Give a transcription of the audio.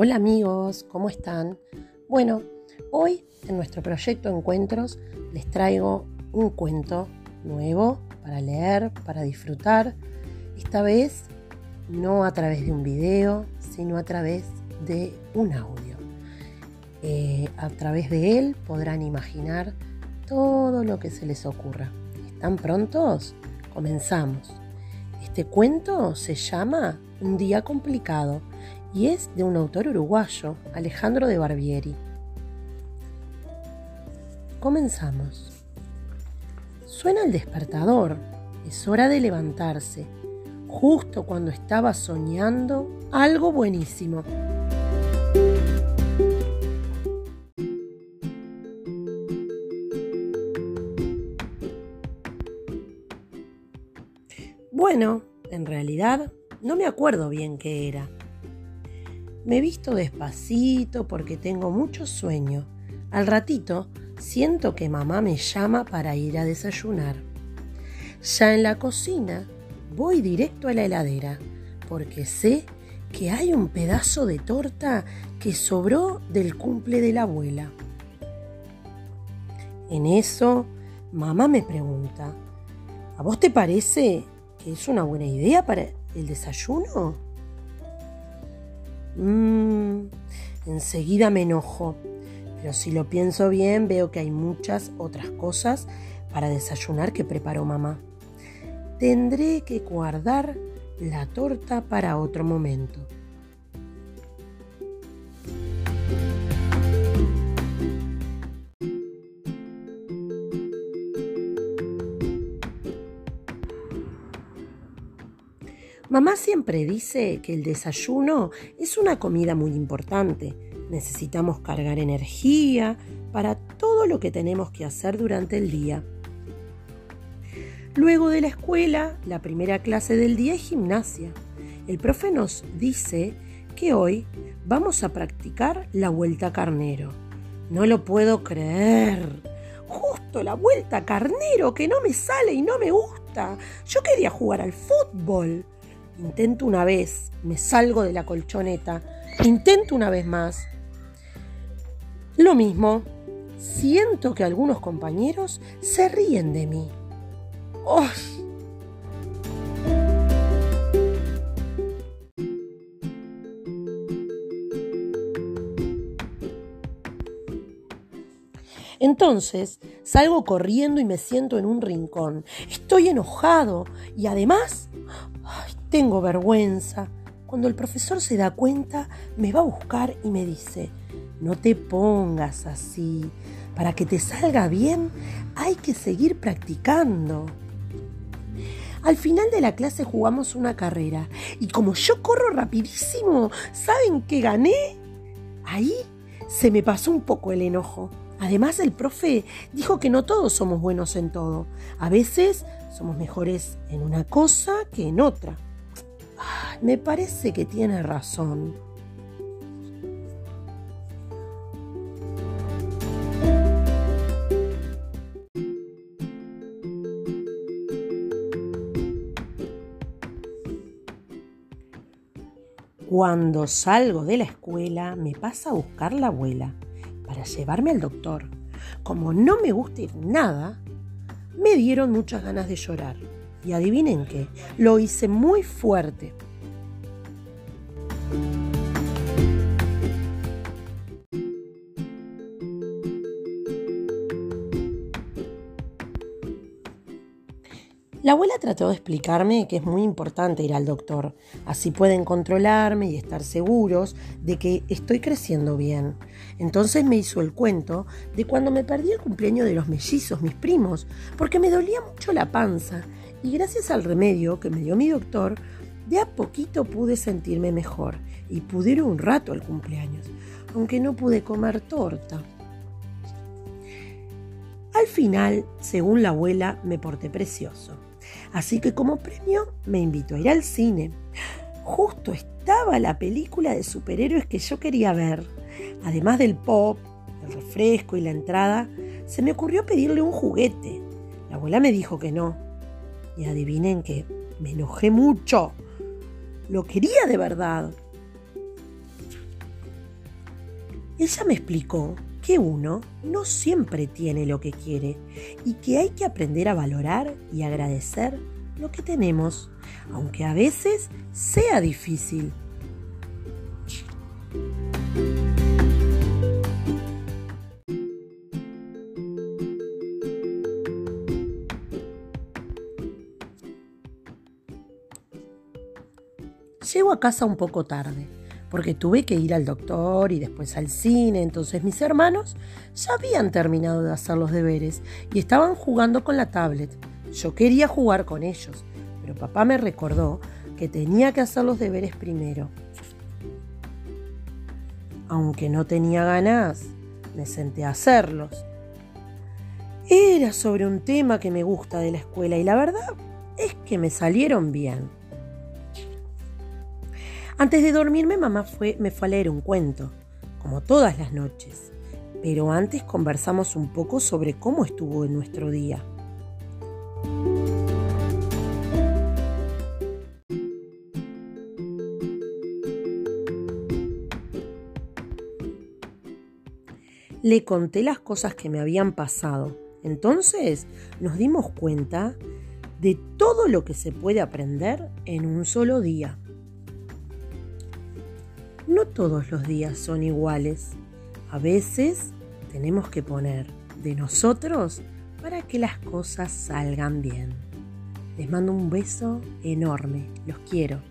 Hola amigos, ¿cómo están? Bueno, hoy en nuestro proyecto Encuentros les traigo un cuento nuevo para leer, para disfrutar. Esta vez no a través de un video, sino a través de un audio. Eh, a través de él podrán imaginar todo lo que se les ocurra. ¿Están prontos? Comenzamos. Este cuento se llama Un día complicado y es de un autor uruguayo, Alejandro de Barbieri. Comenzamos. Suena el despertador, es hora de levantarse, justo cuando estaba soñando algo buenísimo. Bueno, en realidad no me acuerdo bien qué era. Me visto despacito porque tengo mucho sueño. Al ratito siento que mamá me llama para ir a desayunar. Ya en la cocina voy directo a la heladera porque sé que hay un pedazo de torta que sobró del cumple de la abuela. En eso, mamá me pregunta, ¿a vos te parece que es una buena idea para el desayuno? Mmm, enseguida me enojo, pero si lo pienso bien veo que hay muchas otras cosas para desayunar que preparó mamá. Tendré que guardar la torta para otro momento. Mamá siempre dice que el desayuno es una comida muy importante. Necesitamos cargar energía para todo lo que tenemos que hacer durante el día. Luego de la escuela, la primera clase del día es gimnasia. El profe nos dice que hoy vamos a practicar la vuelta carnero. No lo puedo creer. Justo la vuelta carnero que no me sale y no me gusta. Yo quería jugar al fútbol. Intento una vez, me salgo de la colchoneta. Intento una vez más. Lo mismo, siento que algunos compañeros se ríen de mí. Entonces salgo corriendo y me siento en un rincón. Estoy enojado y además tengo vergüenza. Cuando el profesor se da cuenta, me va a buscar y me dice, no te pongas así. Para que te salga bien, hay que seguir practicando. Al final de la clase jugamos una carrera y como yo corro rapidísimo, ¿saben qué gané? Ahí se me pasó un poco el enojo. Además, el profe dijo que no todos somos buenos en todo. A veces somos mejores en una cosa que en otra me parece que tiene razón. Cuando salgo de la escuela me pasa a buscar la abuela para llevarme al doctor. Como no me gusta ir nada, me dieron muchas ganas de llorar. Y adivinen qué, lo hice muy fuerte. La abuela trató de explicarme que es muy importante ir al doctor, así pueden controlarme y estar seguros de que estoy creciendo bien. Entonces me hizo el cuento de cuando me perdí el cumpleaños de los mellizos, mis primos, porque me dolía mucho la panza y gracias al remedio que me dio mi doctor, de a poquito pude sentirme mejor y pude ir un rato al cumpleaños, aunque no pude comer torta. Al final, según la abuela, me porté precioso. Así que como premio me invitó a ir al cine. Justo estaba la película de superhéroes que yo quería ver. Además del pop, el refresco y la entrada, se me ocurrió pedirle un juguete. La abuela me dijo que no. Y adivinen que me enojé mucho. Lo quería de verdad. Ella me explicó que uno no siempre tiene lo que quiere y que hay que aprender a valorar y agradecer lo que tenemos, aunque a veces sea difícil. Llego a casa un poco tarde, porque tuve que ir al doctor y después al cine, entonces mis hermanos ya habían terminado de hacer los deberes y estaban jugando con la tablet. Yo quería jugar con ellos, pero papá me recordó que tenía que hacer los deberes primero. Aunque no tenía ganas, me senté a hacerlos. Era sobre un tema que me gusta de la escuela y la verdad es que me salieron bien. Antes de dormirme, mamá fue, me fue a leer un cuento, como todas las noches. Pero antes conversamos un poco sobre cómo estuvo en nuestro día. Le conté las cosas que me habían pasado. Entonces nos dimos cuenta de todo lo que se puede aprender en un solo día. No todos los días son iguales. A veces tenemos que poner de nosotros para que las cosas salgan bien. Les mando un beso enorme. Los quiero.